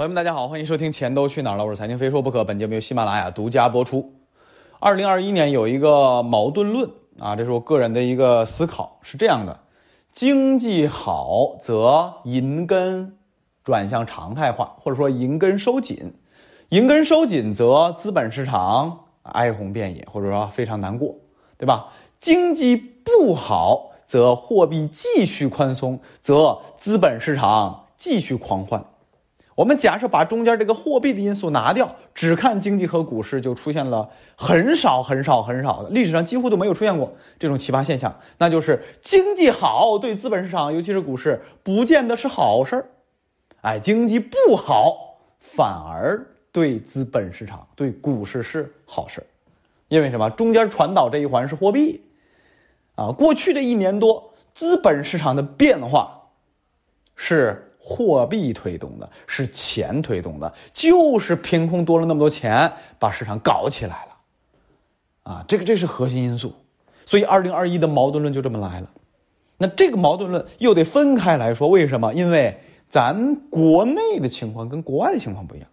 朋友们，大家好，欢迎收听《钱都去哪儿了》，我是财经非说不可。本节目由喜马拉雅独家播出。二零二一年有一个矛盾论啊，这是我个人的一个思考，是这样的：经济好则银根转向常态化，或者说银根收紧；银根收紧则资本市场哀鸿遍野，或者说非常难过，对吧？经济不好则货币继续宽松，则资本市场继续狂欢。我们假设把中间这个货币的因素拿掉，只看经济和股市，就出现了很少很少很少的，历史上几乎都没有出现过这种奇葩现象，那就是经济好对资本市场，尤其是股市，不见得是好事儿，哎，经济不好反而对资本市场、对股市是好事因为什么？中间传导这一环是货币，啊，过去这一年多，资本市场的变化是。货币推动的是钱推动的，就是凭空多了那么多钱，把市场搞起来了，啊，这个这是核心因素，所以二零二一的矛盾论就这么来了。那这个矛盾论又得分开来说，为什么？因为咱国内的情况跟国外的情况不一样，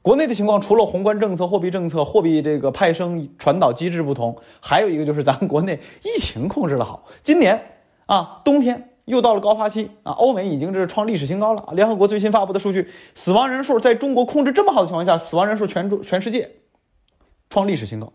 国内的情况除了宏观政策、货币政策、货币这个派生传导机制不同，还有一个就是咱国内疫情控制的好。今年啊，冬天。又到了高发期啊！欧美已经是创历史新高了。联合国最新发布的数据，死亡人数在中国控制这么好的情况下，死亡人数全中全世界创历史新高。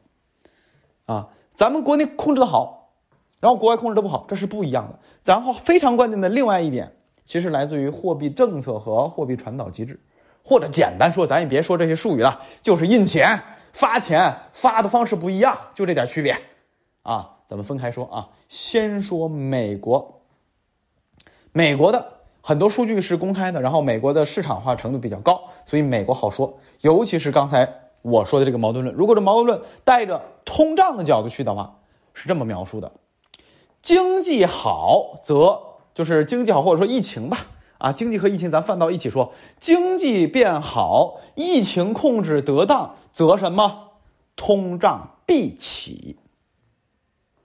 啊，咱们国内控制的好，然后国外控制的不好，这是不一样的。然后非常关键的另外一点，其实来自于货币政策和货币传导机制，或者简单说，咱也别说这些术语了，就是印钱、发钱发的方式不一样，就这点区别。啊，咱们分开说啊，先说美国。美国的很多数据是公开的，然后美国的市场化程度比较高，所以美国好说。尤其是刚才我说的这个矛盾论，如果这矛盾论带着通胀的角度去的话，是这么描述的：经济好则就是经济好，或者说疫情吧，啊，经济和疫情咱放到一起说，经济变好，疫情控制得当，则什么？通胀必起。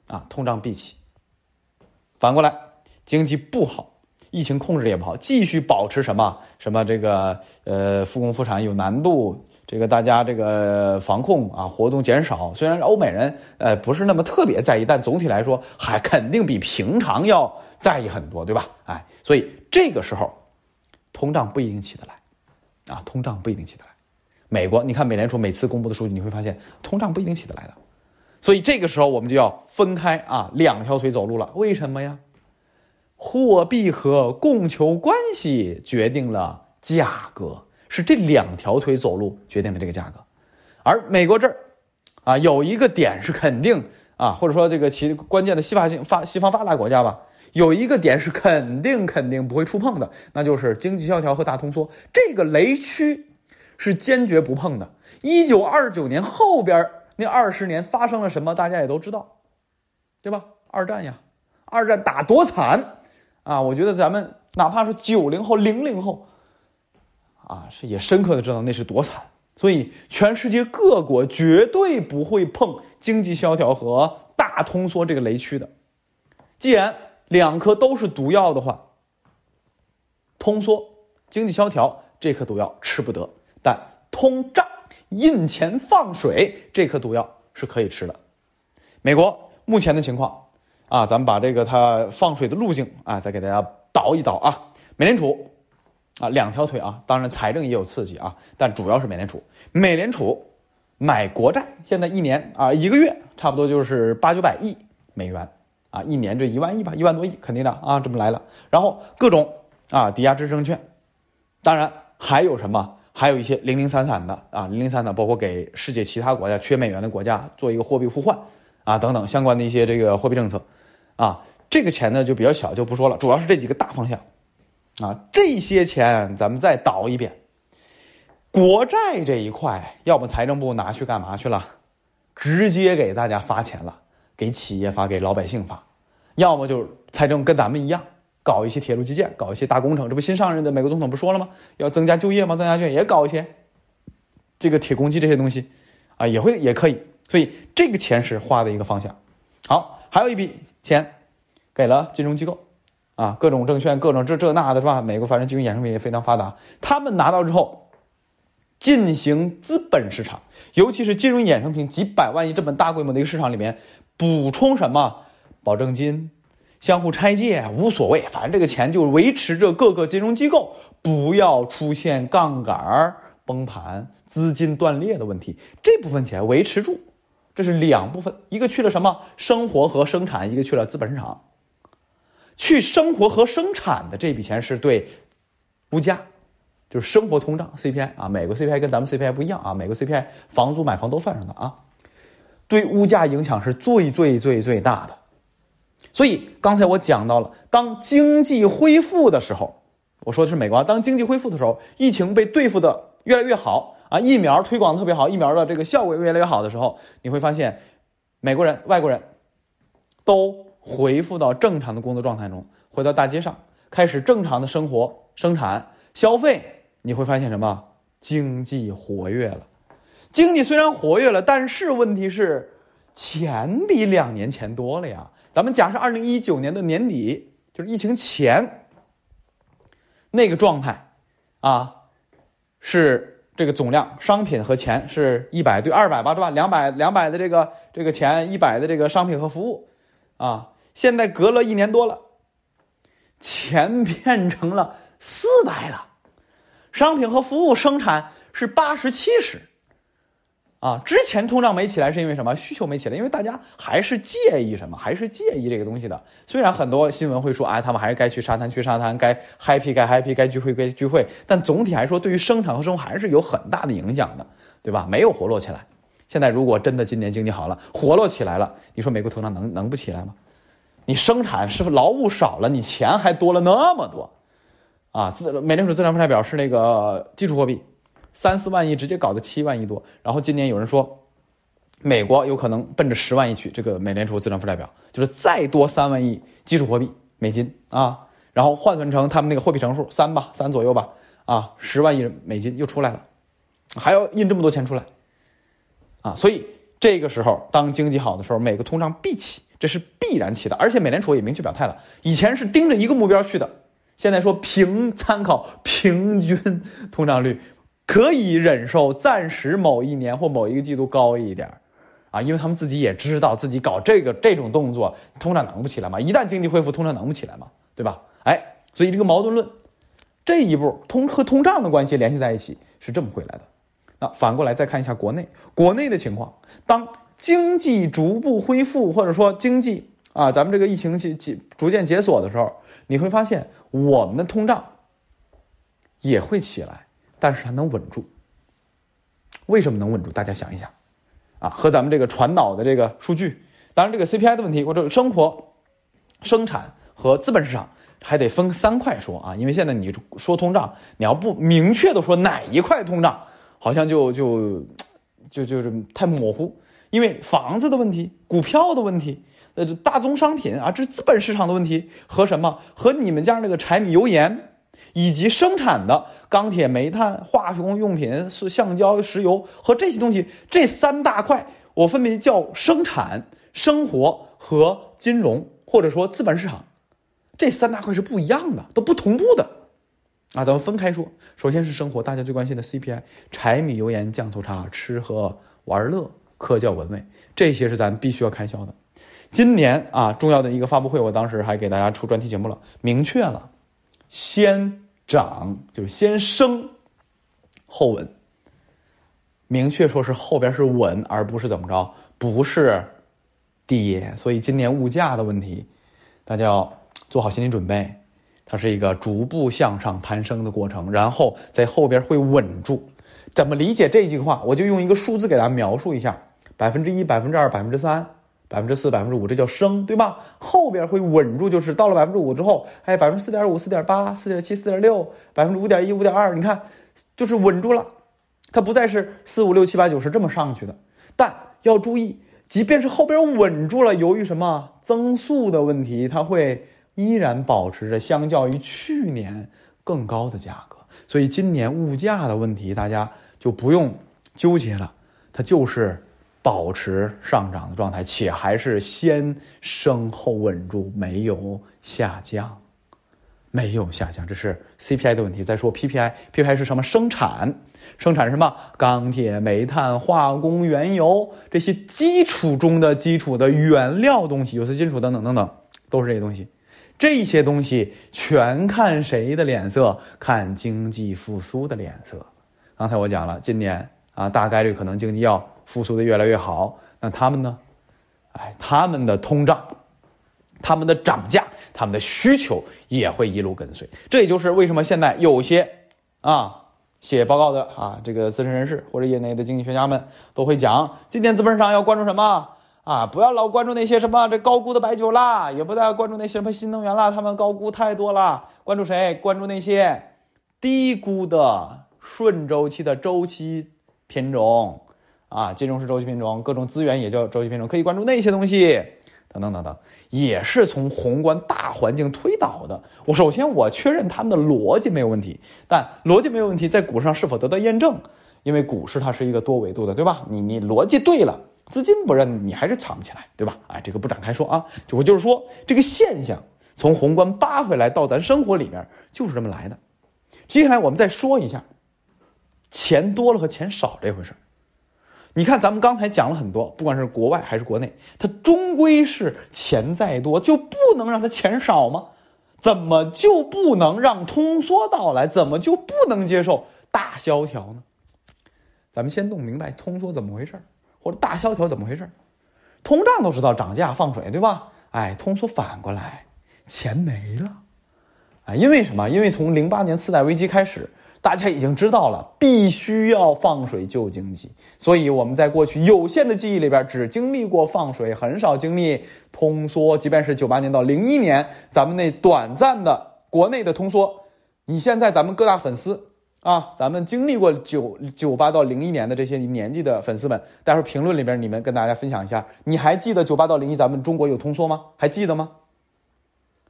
啊，通胀必起。反过来，经济不好。疫情控制也不好，继续保持什么什么这个呃复工复产有难度，这个大家这个防控啊活动减少。虽然欧美人呃不是那么特别在意，但总体来说还肯定比平常要在意很多，对吧？哎，所以这个时候通胀不一定起得来啊，通胀不一定起得来。美国，你看美联储每次公布的数据，你会发现通胀不一定起得来的。所以这个时候我们就要分开啊两条腿走路了。为什么呀？货币和供求关系决定了价格，是这两条腿走路决定了这个价格。而美国这儿，啊，有一个点是肯定啊，或者说这个其关键的西发性发西方发达国家吧，有一个点是肯定肯定不会触碰的，那就是经济萧条和大通缩这个雷区是坚决不碰的。一九二九年后边那二十年发生了什么，大家也都知道，对吧？二战呀，二战打多惨。啊，我觉得咱们哪怕是九零后、零零后，啊，是也深刻的知道那是多惨。所以，全世界各国绝对不会碰经济萧条和大通缩这个雷区的。既然两颗都是毒药的话，通缩、经济萧条这颗毒药吃不得，但通胀、印钱放水这颗毒药是可以吃的。美国目前的情况。啊，咱们把这个它放水的路径啊，再给大家导一导啊。美联储啊，两条腿啊，当然财政也有刺激啊，但主要是美联储。美联储买国债，现在一年啊，一个月差不多就是八九百亿美元啊，一年就一万亿吧，一万多亿肯定的啊，这么来了。然后各种啊抵押支持证券，当然还有什么，还有一些零零散散的啊，零零散散，包括给世界其他国家缺美元的国家做一个货币互换啊等等相关的一些这个货币政策。啊，这个钱呢就比较小，就不说了。主要是这几个大方向，啊，这些钱咱们再倒一遍。国债这一块，要么财政部拿去干嘛去了？直接给大家发钱了，给企业发，给老百姓发；要么就是财政跟咱们一样，搞一些铁路基建，搞一些大工程。这不新上任的美国总统不说了吗？要增加就业吗？增加就业也搞一些这个铁公鸡这些东西，啊，也会也可以。所以这个钱是花的一个方向。好。还有一笔钱，给了金融机构，啊，各种证券，各种这这那的是吧？美国反正金融衍生品也非常发达，他们拿到之后，进行资本市场，尤其是金融衍生品几百万亿这么大规模的一个市场里面补充什么保证金、相互拆借无所谓，反正这个钱就维持着各个金融机构不要出现杠杆崩盘、资金断裂的问题，这部分钱维持住。这是两部分，一个去了什么生活和生产，一个去了资本市场。去生活和生产的这笔钱是对物价，就是生活通胀 CPI 啊，美国 CPI 跟咱们 CPI 不一样啊，美国 CPI 房租买房都算上的啊，对物价影响是最最最最大的。所以刚才我讲到了，当经济恢复的时候，我说的是美国啊，当经济恢复的时候，疫情被对付的越来越好。啊，疫苗推广特别好，疫苗的这个效果越来越好的时候，你会发现，美国人、外国人，都恢复到正常的工作状态中，回到大街上，开始正常的生活、生产、消费。你会发现什么？经济活跃了。经济虽然活跃了，但是问题是，钱比两年前多了呀。咱们假设二零一九年的年底，就是疫情前那个状态，啊，是。这个总量商品和钱是一百对二百吧，对吧？两百两百的这个这个钱，一百的这个商品和服务，啊，现在隔了一年多了，钱变成了四百了，商品和服务生产是八十七十。啊，之前通胀没起来是因为什么？需求没起来，因为大家还是介意什么？还是介意这个东西的。虽然很多新闻会说，哎，他们还是该去沙滩去沙滩，该 happy 该 happy，该聚会该聚会，但总体来说，对于生产和生活还是有很大的影响的，对吧？没有活络起来。现在如果真的今年经济好了，活络起来了，你说美国通胀能能不起来吗？你生产是劳务少了，你钱还多了那么多，啊，自美联储资产负债表是那个基础货币。三四万亿直接搞到七万亿多，然后今年有人说，美国有可能奔着十万亿去。这个美联储资产负债表就是再多三万亿基础货币美金啊，然后换算成他们那个货币乘数三吧，三左右吧，啊，十万亿美金又出来了，还要印这么多钱出来，啊，所以这个时候当经济好的时候，美国通胀必起，这是必然起的。而且美联储也明确表态了，以前是盯着一个目标去的，现在说平参考平均通胀率。可以忍受暂时某一年或某一个季度高一点啊，因为他们自己也知道自己搞这个这种动作，通胀能不起来吗？一旦经济恢复，通胀能不起来吗？对吧？哎，所以这个矛盾论这一步通和通胀的关系联系在一起是这么回来的。那反过来再看一下国内，国内的情况，当经济逐步恢复，或者说经济啊，咱们这个疫情解解逐渐解锁的时候，你会发现我们的通胀也会起来。但是它能稳住，为什么能稳住？大家想一想，啊，和咱们这个传导的这个数据，当然这个 CPI 的问题或者生活、生产和资本市场还得分三块说啊，因为现在你说通胀，你要不明确的说哪一块通胀，好像就就就就是太模糊，因为房子的问题、股票的问题、呃大宗商品啊，这资本市场的问题和什么？和你们家那个柴米油盐。以及生产的钢铁、煤炭、化学用品、是橡胶、石油和这些东西，这三大块，我分别叫生产、生活和金融，或者说资本市场，这三大块是不一样的，都不同步的，啊，咱们分开说。首先是生活，大家最关心的 CPI，柴米油盐酱醋茶，吃喝玩乐、科教文卫，这些是咱必须要开销的。今年啊，重要的一个发布会，我当时还给大家出专题节目了，明确了。先涨就是先升，后稳。明确说是后边是稳，而不是怎么着，不是跌。所以今年物价的问题，大家要做好心理准备，它是一个逐步向上攀升的过程，然后在后边会稳住。怎么理解这句话？我就用一个数字给大家描述一下：百分之一、百分之二、百分之三。百分之四、百分之五，这叫升，对吧？后边会稳住，就是到了百分之五之后，哎，百分之四点五、四点八、四点七、四点六，百分之五点一、五点二，你看，就是稳住了，它不再是四五六七八九十这么上去的。但要注意，即便是后边稳住了，由于什么增速的问题，它会依然保持着相较于去年更高的价格。所以今年物价的问题，大家就不用纠结了，它就是。保持上涨的状态，且还是先升后稳住，没有下降。没有下降，这是 CPI 的问题。再说 PPI，PPI 是什么？生产，生产什么？钢铁、煤炭、化工、原油这些基础中的基础的原料东西，有色金属等等等等，都是这些东西。这些东西全看谁的脸色？看经济复苏的脸色。刚才我讲了，今年啊，大概率可能经济要复苏的越来越好。那他们呢？哎，他们的通胀。他们的涨价，他们的需求也会一路跟随。这也就是为什么现在有些啊写报告的啊这个资深人士或者业内的经济学家们都会讲，今天资本市场要关注什么啊？不要老关注那些什么这高估的白酒啦，也不再关注那些什么新能源啦，他们高估太多了。关注谁？关注那些低估的顺周期的周期品种啊，金融是周期品种，各种资源也叫周期品种，可以关注那些东西。等等等等，也是从宏观大环境推导的。我首先我确认他们的逻辑没有问题，但逻辑没有问题，在股市上是否得到验证？因为股市它是一个多维度的，对吧？你你逻辑对了，资金不认，你还是藏不起来，对吧？哎，这个不展开说啊，就我就是说这个现象从宏观扒回来到咱生活里面就是这么来的。接下来我们再说一下钱多了和钱少这回事。你看，咱们刚才讲了很多，不管是国外还是国内，它终归是钱再多就不能让它钱少吗？怎么就不能让通缩到来？怎么就不能接受大萧条呢？咱们先弄明白通缩怎么回事或者大萧条怎么回事通胀都知道涨价放水，对吧？哎，通缩反过来，钱没了，哎，因为什么？因为从零八年次贷危机开始。大家已经知道了，必须要放水救经济，所以我们在过去有限的记忆里边，只经历过放水，很少经历通缩。即便是九八年到零一年，咱们那短暂的国内的通缩，你现在咱们各大粉丝啊，咱们经历过九九八到零一年的这些年纪的粉丝们，待会儿评论里边你们跟大家分享一下，你还记得九八到零一咱们中国有通缩吗？还记得吗？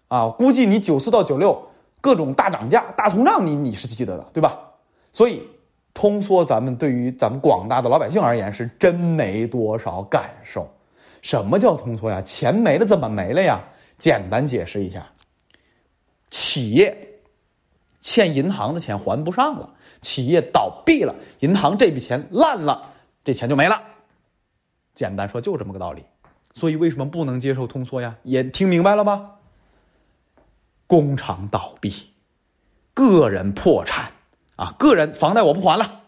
啊，估计你九四到九六。各种大涨价、大通胀，你你是记得的，对吧？所以通缩，咱们对于咱们广大的老百姓而言，是真没多少感受。什么叫通缩呀？钱没了，怎么没了呀？简单解释一下：企业欠银行的钱还不上了，企业倒闭了，银行这笔钱烂了，这钱就没了。简单说，就这么个道理。所以为什么不能接受通缩呀？也听明白了吧？工厂倒闭，个人破产，啊，个人房贷我不还了，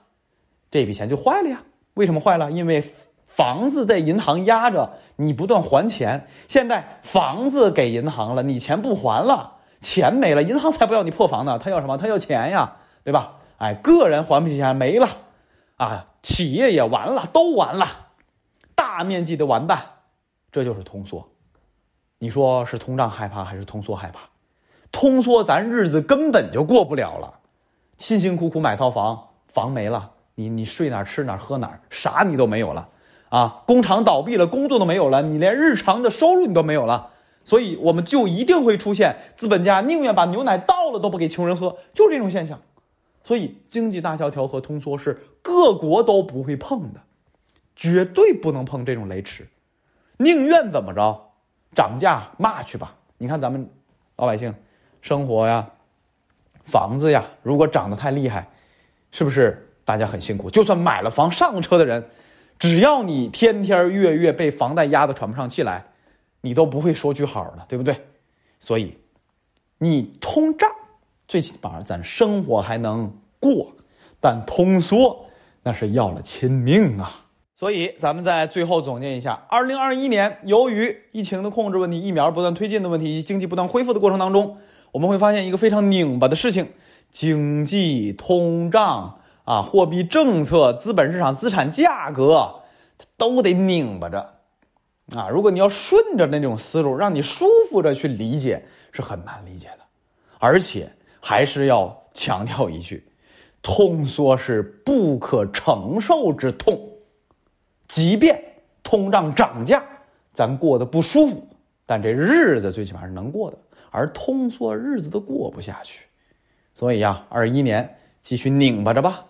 这笔钱就坏了呀。为什么坏了？因为房子在银行压着，你不断还钱，现在房子给银行了，你钱不还了，钱没了，银行才不要你破房呢，他要什么？他要钱呀，对吧？哎，个人还不起钱没了，啊，企业也完了，都完了，大面积的完蛋，这就是通缩。你说是通胀害怕还是通缩害怕？通缩，咱日子根本就过不了了。辛辛苦苦买套房，房没了，你你睡哪吃哪喝哪，啥你都没有了啊！工厂倒闭了，工作都没有了，你连日常的收入你都没有了。所以我们就一定会出现资本家宁愿把牛奶倒了都不给穷人喝，就这种现象。所以经济大萧条和通缩是各国都不会碰的，绝对不能碰这种雷池。宁愿怎么着，涨价骂去吧。你看咱们老百姓。生活呀，房子呀，如果涨得太厉害，是不是大家很辛苦？就算买了房上车的人，只要你天天月月被房贷压得喘不上气来，你都不会说句好的，对不对？所以，你通胀，最起码咱生活还能过，但通缩那是要了亲命啊！所以，咱们在最后总结一下：二零二一年，由于疫情的控制问题、疫苗不断推进的问题以及经济不断恢复的过程当中。我们会发现一个非常拧巴的事情：经济、通胀啊，货币政策、资本市场、资产价格，都得拧巴着啊。如果你要顺着那种思路，让你舒服着去理解，是很难理解的。而且还是要强调一句：通缩是不可承受之痛。即便通胀涨价，咱过得不舒服，但这日子最起码是能过的。而通缩日子都过不下去，所以呀，二一年继续拧巴着吧。